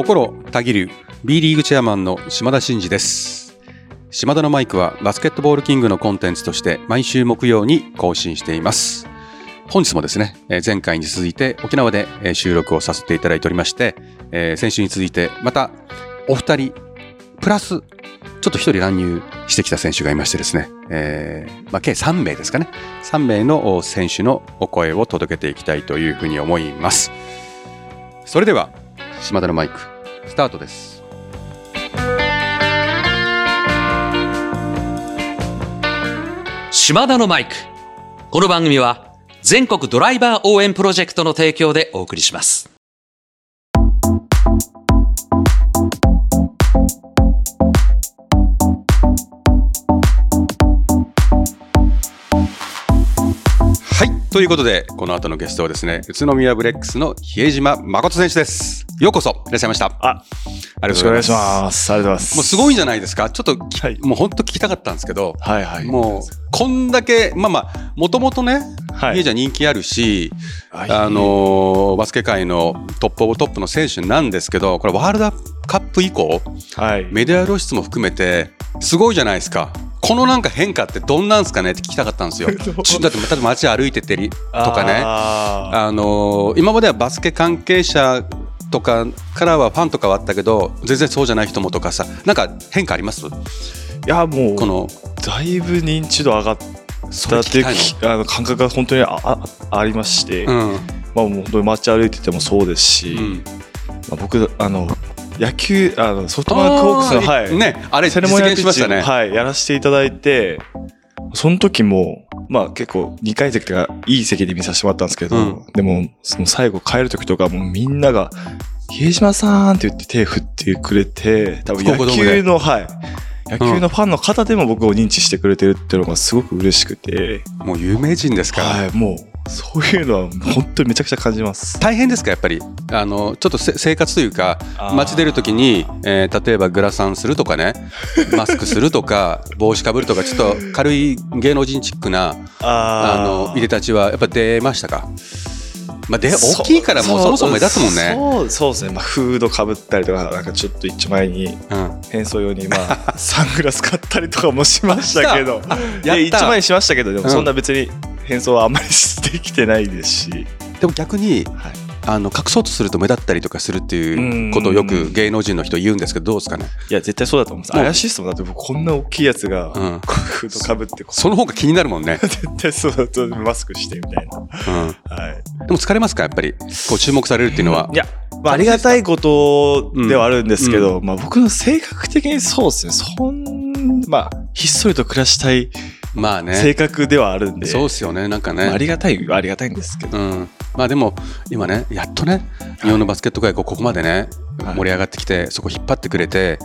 心たぎる B リーグチェアマンの島田真二です。島田のマイクはバスケットボールキングのコンテンツとして毎週木曜に更新しています。本日もですねえ前回に続いて沖縄でえ収録をさせていただいておりましてえ先週に続いてまたお二人プラスちょっと一人乱入してきた選手がいましてですね、えーまあ、計3名ですかね。3名の選手のお声を届けていきたいというふうに思います。それでは島田のマイクスタートです島田のマイク。この番組は全国ドライバー応援プロジェクトの提供でお送りします。ということでこの後のゲストはですね宇都宮ブレックスの比江島慎選手ですようこそいらっしゃいましたあ、あよろしくお願いします。ありがとうございます。もうすごいんじゃないですか？ちょっとき、はいもう本当聞きたかったんですけど、はいはい。もうこんだけまあまあもともとねはい比江島人気あるし、はいあのーバスケ界の top of top の選手なんですけどこれワールドカップ以降はい。メディア露出も含めてすごいじゃないですかこのなんか変化ってどんなんですかねって聞きたかったんですよ。ちだって例えば街歩いててりとかね。ああのー今まではバスケ関係者とかからはファンとかはあったけど全然そうじゃない人もとかさなんか変化あります？ーいや、もう、このだいぶ認知度上がったっていうあの感覚が本当にああありまして、のうん。まあ、もう本当に街歩いててもそうですし、うん。まあ、僕、あの、野球、あのソフトバンクホークスの、はい、ねあれセ実レモニアピッチ現しましたね、はい、やらせていただいて、その時も、まあ結構2階席とかいい席で見させてもらったんですけど、うん。でもその最後帰る時とかもうみんなが、比江島さんって言って手振ってくれて、多分野球の、はい、野球のファンの方でも僕を認知してくれてるっていうのがすごく嬉しくて、もう有名人ですから、はい、もうそういうのは本当にめちゃくちゃ感じます。大変ですかやっぱり？あのちょっとせ生活というか街出るときに、えー例えばグラサンするとかね マスクするとか帽子かぶるとかちょっと軽い芸能人チックなああのいでたちはやっぱ出ましたか？まあ、で大きいからもうそもそも目立つもんね。そうそうですね、まあ、フードかぶったりとかなんかちょっと一丁前にうん、変装用にまあ サングラス買ったりとかもしましたけど。あやった。で一枚にしましたけどでうんもそんな別に変装はあんまりしてきてないですし、でも逆にはい、あの隠そうとすると目立ったりとかするっていうことをよく芸能人の人言うんですけどどうですかね、いや絶対そうだと思うんです。怪しいっすもんだって僕こんな大きいやつがうん、フードかぶってその方が気になるもんね、絶対そうだとマスクしてみたいな、うん、はい、でも疲れますか？やっぱり。こう注目されるっていうのは、いや、まあ、ありがたいことではあるんですけど、まあ僕の性格的にそうですね。そんまあひっそりと暮らしたいまあね。性格ではあるんで、そうっすよねなんかね、まあありがたいはありがたいんですけど、うん、まあでも今ねやっとね日本のバスケット界がここまでね、はい。盛り上がってきてそこ引っ張ってくれて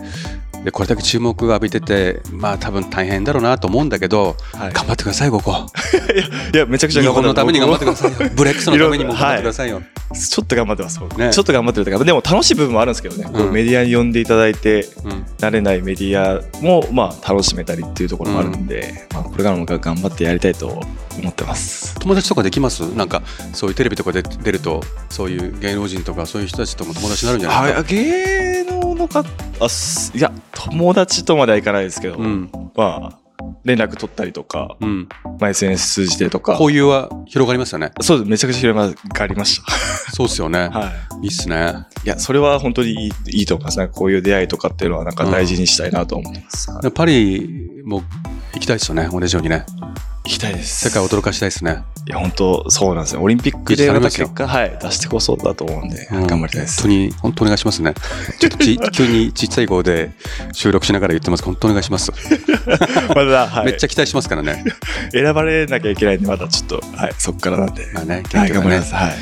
でこれだけ注目を浴びててまあ多分大変だろうなと思うんだけど、はい。頑張ってくださいここ。いやめちゃくちゃ日頑張って本のために頑張ってください僕よブレックスのためにも頑張ってくださいよ、もちょっと頑張ってます、僕。ね。ちょっと頑張ってるとかでも楽しい部分もあるんですけどね、こううんメディアに呼んでいただいてうん。慣れないメディアもまあ楽しめたりっていうところもあるんで、まあ、これからも頑張ってやりたいと思ってます。友達とかできます？なんかそういうテレビとかで出るとそういう芸能人とかそういう人たちとも友達になるんじゃないですか、芸能の方あすいや友達とまではいかないですけど、うん。まあ連絡取ったりとか、うん、まあ、SNS 通じてとか。交友は広がりますよね。そうです。めちゃくちゃ広がりましそうっすよね、た はい。い、いっすね。いや、それは本当にいいいいと思います。なんかこういう出会いとかっていうのはなんか大事にしたいなと思ってます。はいパリも行きたいですよね。同じようにね行きたいです。世界を驚かしたいですねいや、本当そうなんですよ。オリンピックでまた結果、はい、出してこそだと思うんで、うん頑張りたいです。本当に、本当お願いしますね。ちょっとち 急にちっちゃい声で収録しながら言ってます。本当お願いします。まだ、はい、めっちゃ期待しますからね。選ばれなきゃいけないんで、まだちょっと、はい、そこからなんで。まあね、はい、頑張ります。はい。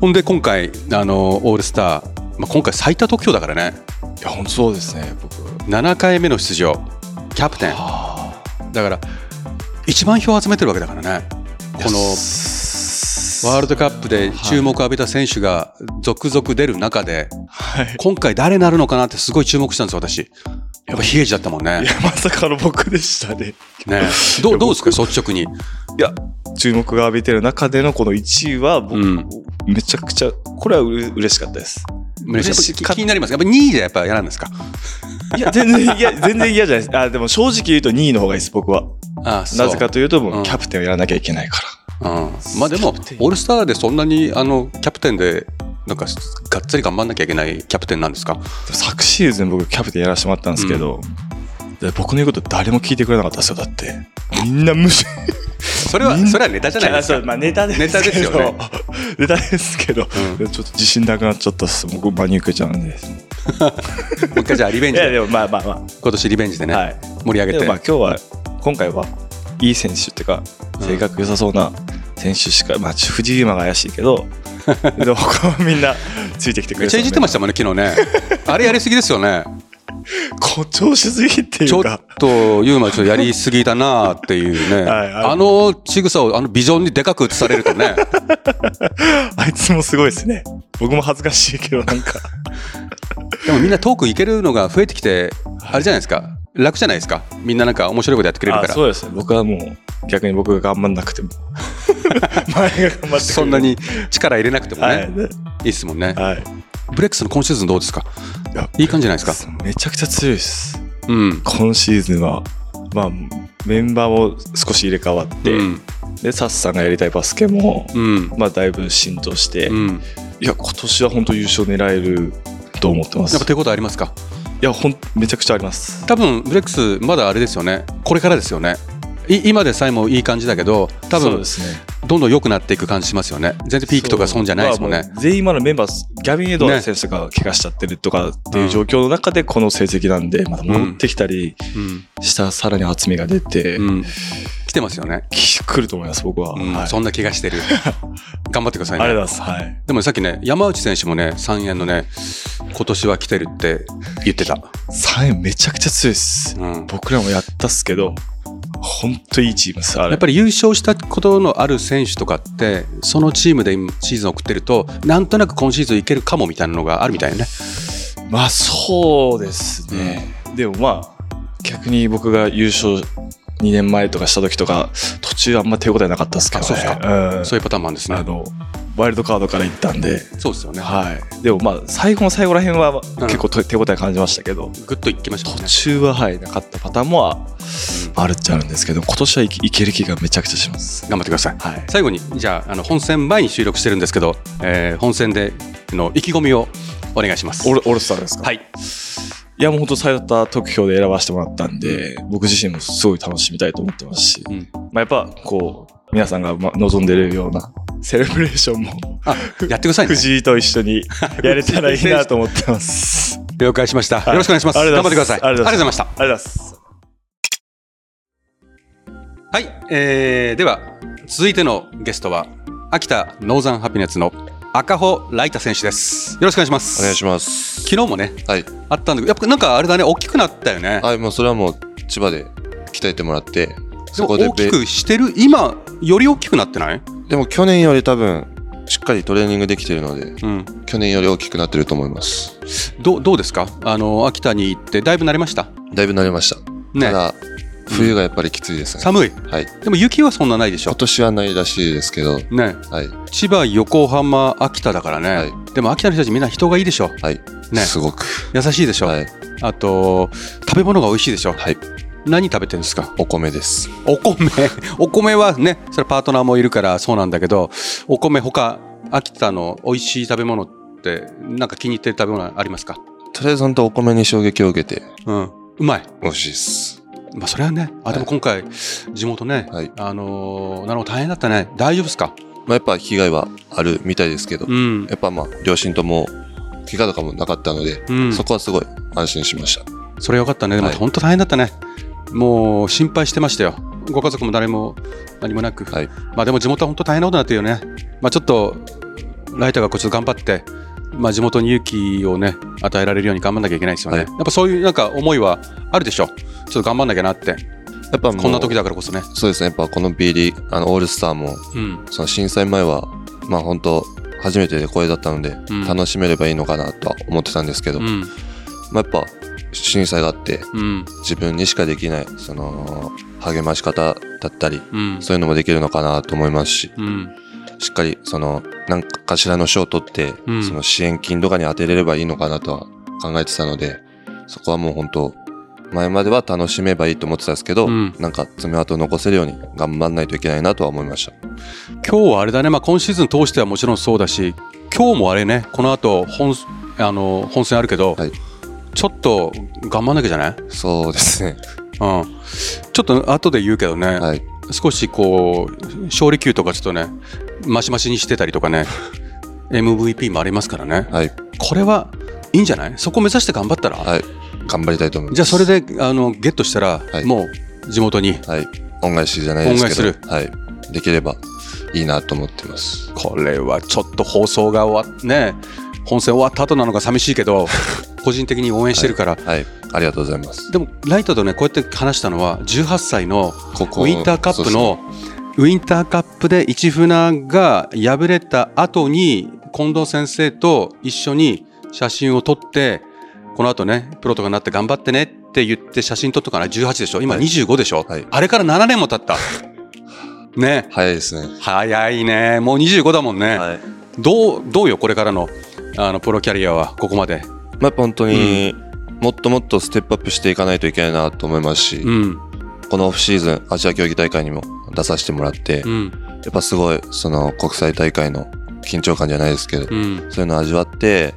ほんで今回、あの、オールスター、まあ、今回最多得票だからね。いや、本当そうですね、僕。7回目の出場、キャプテン。はだから、1万票集めてるわけだからね。このワールドカップで注目を浴びた選手が続々出る中で、はい。今回誰になるのかなってすごい注目したんですよ、私。やっぱ比江島だったもんねい。や、まさかの僕でしたね。ね どうどうですか、率直に。いや、注目が浴びてる中でのこの1位は、僕、うんめちゃくちゃ、これはうれ嬉しかったです。嬉しい気になります。やっぱ2位じゃやっぱ嫌なんですか？いや、全然嫌、全然嫌じゃないです。あ、でも正直言うと2位の方がいいです、僕は。あなぜかというと、もうんうキャプテンをやらなきゃいけないから。うん、まあでもオールスターでそんなにあのキャプテンでなんかがっつり頑張んなきゃいけないキャプテンなんですか？昨シーズン僕キャプテンやらせてもらったんですけど、で僕の言うこと誰も聞いてくれなかったですよ、だって。みんな無視。それはそれはネタじゃないですかそうまあネタですけど。ネタですよね。ネタですけど、うんちょっと自信なくなっちゃったっす。僕、真に受けちゃうんで。もう一回じゃあリベンいや、ジででもまあまあま今年リベンジでね、あ。はい。盛り上げてでもまあ今日は、今回はいい選手っていうか、うん性格良さそうな選手しか、まあ藤井馬が怪しいけど、でも他はみんなついてきてくれめっちゃいじってましたももんね昨日ねあれやりすぎですよね誇張しすぎっていちょっうか。とユーマちょっとやりすぎだなっていうね はいはいあの仕草をあのビジョンにでかく映されるとねあいつもすごいですね。僕も恥ずかしいけど、なんか。でもみんなトークいけるのが増えてきてあれじゃないですか楽じゃないですかみんななんか面白いことやってくれるからあそうですね。僕はもう、逆に僕が頑張んなくても。前が頑張ってそんな。に力入れなくてもね、はいい。。いっすもんねはい。ブレックスの今シーズンどうですか？やいい感じじゃないですか？めちゃくちゃ強いです。うん。今シーズンは、まあ、メンバーも少し入れ替わって、うん。で、サッさんがやりたいバスケも、うん。まあ、だいぶ浸透して、うん。いや、今年は本当優勝狙えると思ってます。いやっぱ手応えありますか？や、ほん、めちゃくちゃあります。多分ブレックスまだあれですよね。これからですよね。い今でさえもいい感じだけど多分ね。どんどん良くなっていく感じしますよね。全然ピークとかそんじゃないですもんね。まあう全員今のメンバー、ギャビン・エドワード選手が怪我しちゃってるとかっていう状況の中でこの成績なんで、また戻ってきたりうん、したさらに厚みが出て、うん、来てますよね、き来ると思います、僕は。うん。はい。そんな気がしてる。頑張ってくださいね。ありがとうございます。はい。でもさっきね山内選手もね3円のね今年は来てるって言ってた、3円めちゃくちゃ強いです。うん、僕らもやったっすけど、本当いいチームです。やっぱり優勝したことのある選手とかってそのチームで今シーズンを送ってるとなんとなく今シーズンいけるかもみたいなのがあるみたいねまあそうですね。でもまあ、逆に僕が優勝2年前とかした時とか、途中あんま手応えなかったですけどね。そういうパターンもあるんですねあの、ワイルドカードから行ったんで、そうですよね。はい。でもまあ、最後の最後らへんは結構と手応え感じましたけど、グッといきましたもん途ね中ははい、なかったパターンもああるっちゃあるんですけど、今年はいける気がめちゃくちゃします。頑張ってください。はい。最後にじゃああの本戦前に収録してるんですけど、えー本戦での意気込みをお願いします。オールオールスターですか？はい。いやもう本当最多得票で選ばせてもらったんで、僕自身もすごい楽しみたいと思ってますし、うん。まあ、やっぱこう、皆さんがま望んでるようなセレブレーションもあやってくださいね。藤井と一緒にやれたらいいなと思ってます。了解しました、はい。よろしくお願いします。頑張ってください。ありがとうございましたありがとうございます。はい、えー、では続いてのゲストは秋田ノーザンハピネッツの赤穂ライタ選手です。よろしくお願いします。お願いします。昨日もねはい。あったんだけどやっぱなんかあれだね大きくなったよね。はい、もうそれはもう千葉で鍛えてもらって、でそこでも大きくしてる今より大きくなってない？でも去年より多分、しっかりトレーニングできてるので、うん去年より大きくなってると思います。どうどうですか？あの秋田に行ってだいぶ慣れました？だいぶ慣れました。ねただ、冬がやっぱりきついですね。寒いはい。でも雪はそんなないでしょ？今年はないらしいですけど、ねはい。千葉横浜秋田だからね、はいでも秋田の人たちみんな人がいいでしょ？はい。ねすごく。優しいでしょ、はい。あと食べ物が美味しいでしょ？はい。何食べてるんですか？お米です。お米。お米はねそれパートナーもいるからそうなんだけどお米他秋田の美味しい食べ物ってなんか気に入ってる食べ物ありますか？とりあえず本当お米に衝撃を受けて、うん。うまい。美味しいです。まあそれはねあでも今回地元ね、はい。あのーなるほど大変だったね。大丈夫ですか？まあ、やっぱ被害はあるみたいですけど、うん。やっぱまあ、両親とも、怪我とかもなかったので、うん。そこはすごい安心しました。それよかったね。でもはい。本当大変だったね、もう心配してましたよご家族も誰も何もなく、はい。まあでも地元は本当大変なことになってるよね。まあちょっとライターがこっと頑張って、まあ地元に勇気をね与えられるように頑張んなきゃいけないですよね。はいやっぱそういうなんか思いはあるでしょ。ちょっと頑張んなきゃなって。やっぱこんな時だからこそね。そうですね、やっぱこの B リーグ、あの、オールスターも、うん。その震災前は、まあ本当初めてでこれだったので、うん楽しめればいいのかなとは思ってたんですけど、うん。まあやっぱ、震災があって、うん。自分にしかできない、その、励まし方だったり、うん。そういうのもできるのかなと思いますし、うん。しっかりその何かしらの賞を取って、うんその支援金とかに当てれればいいのかなとは考えてたので、そこはもう本当前までは楽しめばいいと思ってたんですけど、うんなんか爪痕を残せるように頑張んないといけないなとは思いました。今日はあれだね、まあ、今シーズン通してはもちろんそうだし今日もあれねこの後本あの本戦あるけど、はいちょっと頑張んなきゃじゃない、そうですね。うん、ちょっと後で言うけどね、はい。少しこう勝利球とかちょっとねマシマシにしてたりとかね MVP もありますからねはい。これはいいんじゃない？そこ目指して頑張ったら、はい。頑張りたいと思います。じゃあそれであのゲットしたら、はいもう地元にはい。恩返しじゃないですけど。恩返はい。できればいいなと思ってます。これはちょっと放送が終わっね本戦終わった後なのが寂しいけど 個人的に応援してるから、はい。ありがとうございます。でもライトとねこうやって話したのは18歳のウィンターカップのウィンターカップで市船が敗れた後に近藤先生と一緒に写真を撮ってこの後ねプロとかになって頑張ってねって言って写真撮ったから18でしょ？今はい。25でしょ、はい。あれから7年も経った。ね。早いですね。早いね。もう25だもんね、はい。どうどうよこれからのあのプロキャリアはここまでまあ、本当に、もっともっとステップアップしていかないといけないなと思いますし、うん。このオフシーズン、アジア競技大会にも出させてもらって、やうん。っぱすごい、その国際大会の緊張感じゃないですけど、うん。そういうのを味わって、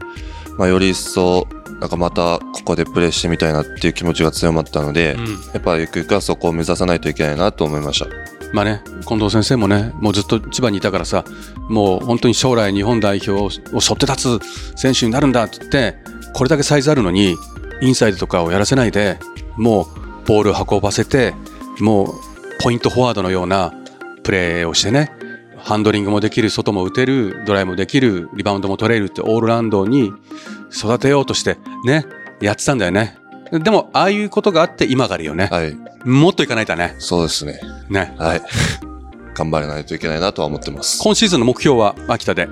まあ、より一層、なんかまたここでプレーしてみたいなっていう気持ちが強まったので、うん。やっぱゆくゆくはそこを目指さないといけないなと思いました。まあね、近藤先生もね、もうずっと千葉にいたからさ、もう本当に将来日本代表を背負って立つ選手になるんだって言って、これだけサイズあるのに、インサイドとかをやらせないで、もうボールを運ばせて、もうポイントフォワードのようなプレーをしてね、ハンドリングもできる、外も打てる、ドライもできる、リバウンドも取れるってオールラウンドに育てようとしてね、やってたんだよね。でも、ああいうことがあって今があるよね。はい。もっといかないとね。そうですね。ね。はい。頑張らないといけないなとは思ってます。今シーズンの目標は秋田で。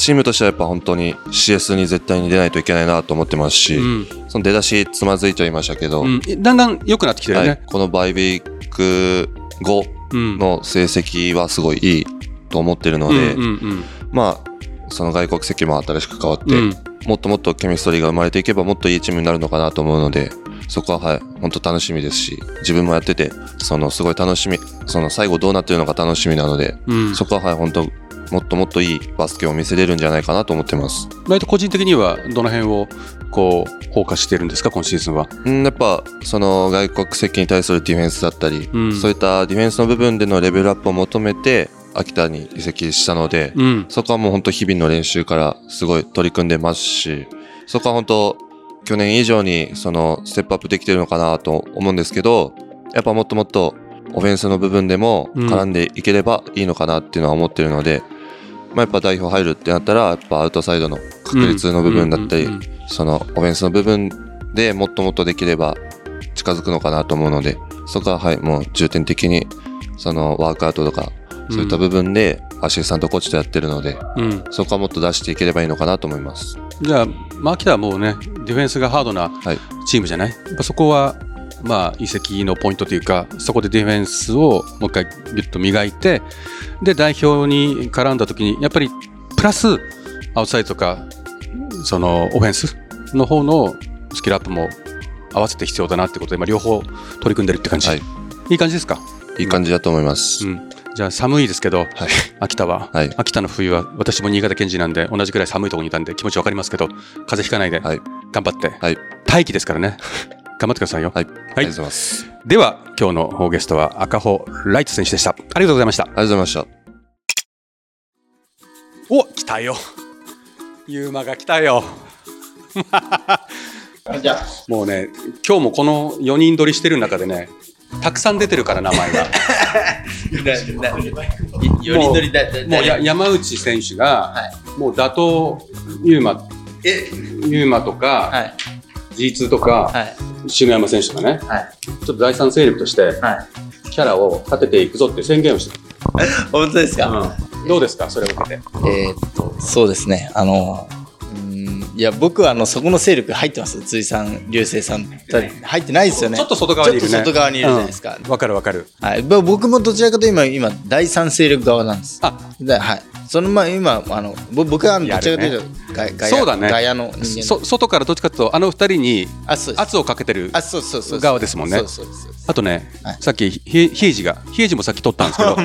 チームとしてはやっぱ本当に CS に絶対に出ないといけないなと思ってますし、うん。その出だしつまずいちゃいましたけど、うん、だんだん良くなってきてるよはい。ね。、このバイビーク後うん。の成績はすごいいいと思ってるので、うんうんまあその外国籍も新しく変わって、うんうん。もっともっとケミストリーが生まれていけばもっといいチームになるのかなと思うのでそこははい本当楽しみですし自分もやっててそのすごい楽しみその最後どうなってるのか楽しみなので、うん。そこははい本当もっともっといいバスケを見せれるんじゃないかなと思ってます。ライト個人的にはどの辺をこうフォーカスしてるんですか？今シーズンは。うん、やっぱその外国籍に対するディフェンスだったり、うんそういったディフェンスの部分でのレベルアップを求めて秋田に移籍したので、うんそこはもう本当日々の練習からすごい取り組んでますしそこは本当去年以上にそのステップアップできてるのかなと思うんですけどやっぱもっともっとオフェンスの部分でも絡んでいければいいのかなっていうのは思ってるので、まあ、やっぱ代表入るってなったらやっぱアウトサイドの確率の部分だったり、そのオフェンスの部分でもっともっとできれば近づくのかなと思うのでそこははいもう重点的にそのワークアウトとかそういった部分でアシスタントコーチとやってるので、うんそこはもっと出していければいいのかなと思います。じゃあ、まあ、秋田はもうねディフェンスがハードなはい。チームじゃない、やっぱそこは、まあ、移籍のポイントというかそこでディフェンスをもう一回ギュッと磨いてで代表に絡んだ時にやっぱりプラスアウトサイドとかそのオフェンスの方のスキルアップも合わせて必要だなってことで、まあ、両方取り組んでるって感じ、はいい、い感じですか、いい感じだと思います。うん、じゃあ寒いですけどはい。秋田は、はい秋田の冬は私も新潟県人なんで同じくらい寒いところにいたんで気持ちわかりますけど風邪ひかないではい。頑張って、はい。大気ですからね頑張ってくださいよ、はい。ありがとうございます。では今日のゲストは赤穂ライト選手でした。ありがとうございました。ありがとうございました。お来たよ。ユーマが来たよ。もうね今日もこの4人撮りしてる中でねたくさん出てるから名前が。よりどりだだもうや山内選手が、はもう打倒ユーマえ？ユーマとか、はい G2 とか、はい篠山選手とかねはいちょっと第三勢力としてはいキャラを立てていくぞって宣言をして 本当ですか、た、どうですか？それを受けてえーっとそうですねあのいや、僕はあの、そこの勢力入ってます。辻さん、流星さん。入ってないですよね。ちょっと外側にいるね。外側にいるじゃないですか。うんわかるわかる。はい。ぼ僕もどちらかというと今、今、第三勢力側なんです。あ、ではい。その前、今、あの、ぼ僕はあのどちらかというと、ガガヤそうだねガヤのそ外からどっちかというと、あの二人に。圧をかけてる。側ですもんね。あとね、はいさっきひ比エジが、比エジもさっき撮ったんですけど、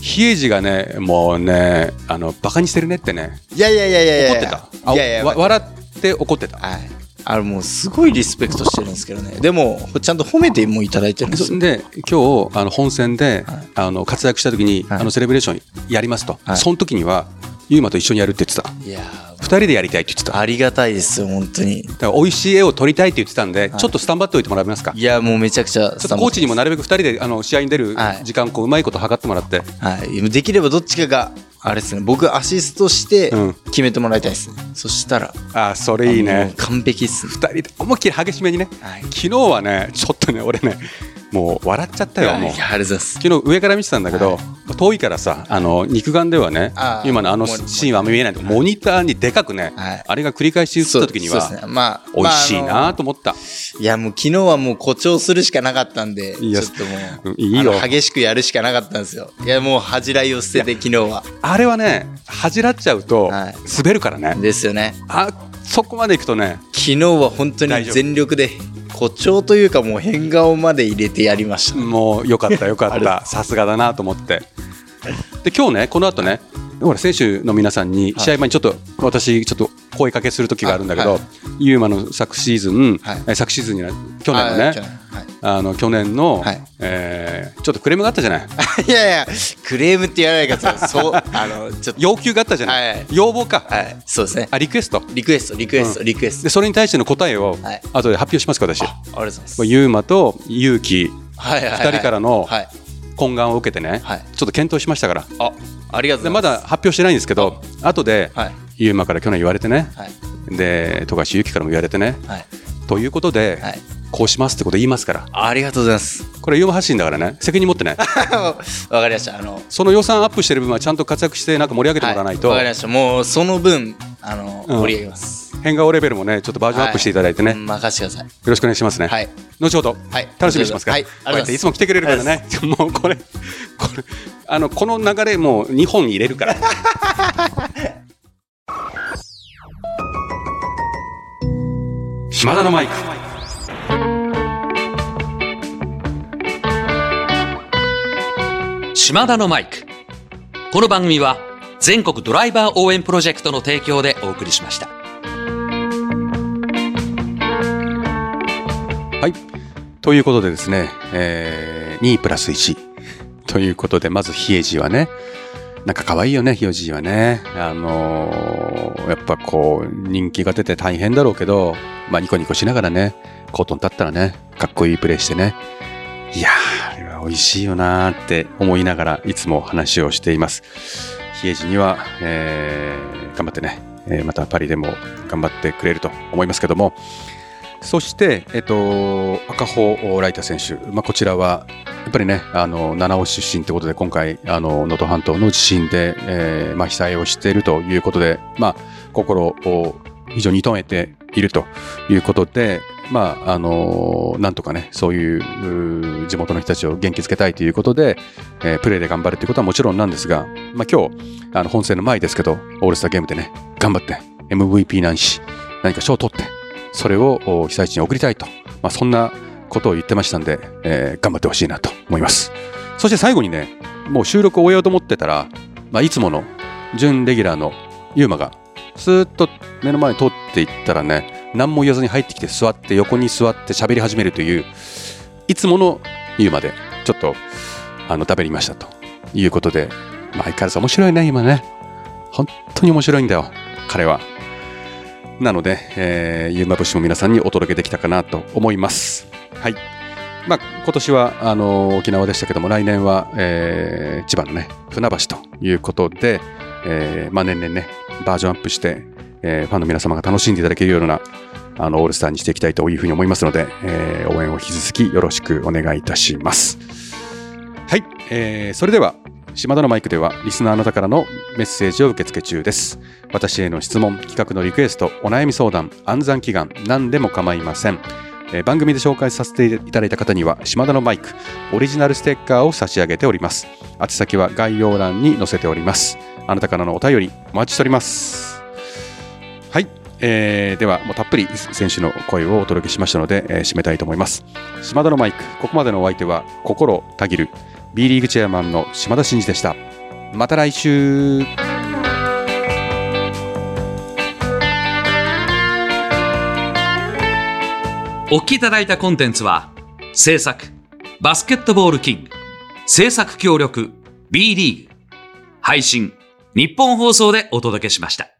比エジがね、もうね、あの、バカにしてるねってね、いやいやいやいや怒ってた。あいやいや、わ笑って怒ってた。はい。あれもうすごいリスペクトしてるんですけどね。でも、ちゃんと褒めてもいただいてるんですよ。で今日あの本戦で、はいあの活躍した時に、はいあのセレブレーションやりますと、はいその時にはユーマと一緒にやるって言ってた。いや2人でやりたいって言ってた。ありがたいですよ、本当に。ら美味しい絵を撮りたいって言ってたんで、ちょっとスタンバっておいてもらえますか？いや、もうめちゃくちゃちょっとコーチにもなるべく2人であの試合に出るはい。時間こううまいこと測ってもらって、はい。できればどっちかが、あれですね、僕アシストしてうん。決めてもらいたいですね。そしたら、ああそれいいね。完璧っすね。2人で思いっきり激しめにね、はい。昨日はねちょっとね俺ねもう笑っちゃったよもう。昨日上から見てたんだけど、遠いからさあの肉眼ではね今のあのシーンはあんま見えない。けどモニターにでかくね、はい。あれが繰り返し映った時には、ね。まあ、美味しいなと思った、いや、もう昨日はもう誇張するしかなかったんで、いやちょっともう、うんいいよ。激しくやるしかなかったんですよ。いや、もう恥じらいを捨てて、昨日は。あれはね恥じらっちゃうとはい。滑るからね、ですよね。あそこまでいくとね昨日は本当に全力で、誇張というかもう変顔まで入れてやりました。もうよかったよかった。さすがだなと思って。で今日ねこの後ねほら選手の皆さんに試合前にちょっと私ちょっと声かけする時があるんだけど、あはい。ユーマの昨シーズン、はい。え昨シーズンには去年のねあの去年の、はい。えーちょっとクレームがあったじゃない？いやいや、クレームって言わないでください。そう、あの、ちょっと、要求があったじゃない、はい。要望か、はい、そうですね。あリクエスト？リクエスト、リクエスト、リクエスト。でそれに対しての答えをはい。後で発表しますか私。ありがとうございます。ユーマと勇気はいはいはい。二人からのはい。懇願を受けてね、はい。ちょっと検討しましたから。あ、ありがとうでございます。まだ発表してないんですけど後で、はい。ユーマから去年言われてね。はい。で富樫勇樹からも言われてね。はい。ということで、はい。こうしますってこと言いますから。ありがとうございます。これユーマ発信だからね。責任持ってね。わかりました。あの、その予算アップしてる分はちゃんと活躍してなんか盛り上げてもらわないと、はい。わかりました。もう、その分、あの、うん。盛り上げます。変顔レベルもねちょっとバージョンアップしていただいてね、はい。任せてください。よろしくお願いしますね、はい。後ほど、はい。楽しみにしてますか。ら、はい。こうやってい。つあも来てくれるからね。もうこれこれあのこの流れもう2本に入れるから 島田のマイク島田のマイク。この番組は全国ドライバー応援プロジェクトの提供でお送りしました。はいということでですね、えー、2プラス1ということでまずヒエジはねなんか可愛いよね、ヒヨジはね。あのーやっぱこう、人気が出て大変だろうけど、まあニコニコしながらね、コートに立ったらね、かっこいいプレーしてね。いやー、あれは美味しいよなーって思いながらいつも話をしています。ヒエジには、えー頑張ってね、えーまたパリでも頑張ってくれると思いますけども、そして、えっと、赤穂ライタ選手、まあ、こちらは、やっぱりね、あの七尾出身ということで、今回、あの能登半島の地震で、えーまあ、被災をしているということで、まあ、心を非常に痛めているということで、まあ、あのなんとかね、そういう地元の人たちを元気づけたいということで、えープレーで頑張るということはもちろんなんですが、まあ、今日、あの本戦の前ですけど、オールスターゲームでね、頑張って、MVP ないし、何か賞を取って、それを被災地に送りたいと、まあ、そんなことを言ってましたんで、えー頑張ってほしいなと思います。そして最後にね、もう収録を終えようと思ってたら、まあ、いつもの準レギュラーのユーマが、スーッと目の前に通っていったらね、何も言わずに入ってきて座って、横に座って喋り始めるという、いつものユーマで、ちょっと、あの、食べりましたということで、まあ、相変わらず面白いね、今ね。本当に面白いんだよ、彼は。なので、えー、ユーマ節も皆さんにお届けできたかなと思います。はい。まあ、今年はあの沖縄でしたけども、来年は、えー千葉のね、船橋ということで、えーまあ、年々ね、バージョンアップして、えーファンの皆様が楽しんでいただけるようなあのオールスターにしていきたいというふうに思いますので、えー応援を引き続きよろしくお願いいたします。はい、えーそれでは、島田のマイクではリスナーの方からのメッセージを受け付け中です。私への質問企画のリクエストお悩み相談暗算祈願何でも構いません。えー番組で紹介させていただいた方には島田のマイクオリジナルステッカーを差し上げております。宛先は概要欄に載せております。あなたからのお便りお待ちしております。はい、えーではもうたっぷり選手の声をお届けしましたので、えー締めたいと思います。島田のマイクここまでのお相手は心たぎる B リーグチェアマンの島田真二でした。また来週。お聞きいただいたコンテンツは、制作、バスケットボールキング、制作協力、B リーグ、配信、日本放送でお届けしました。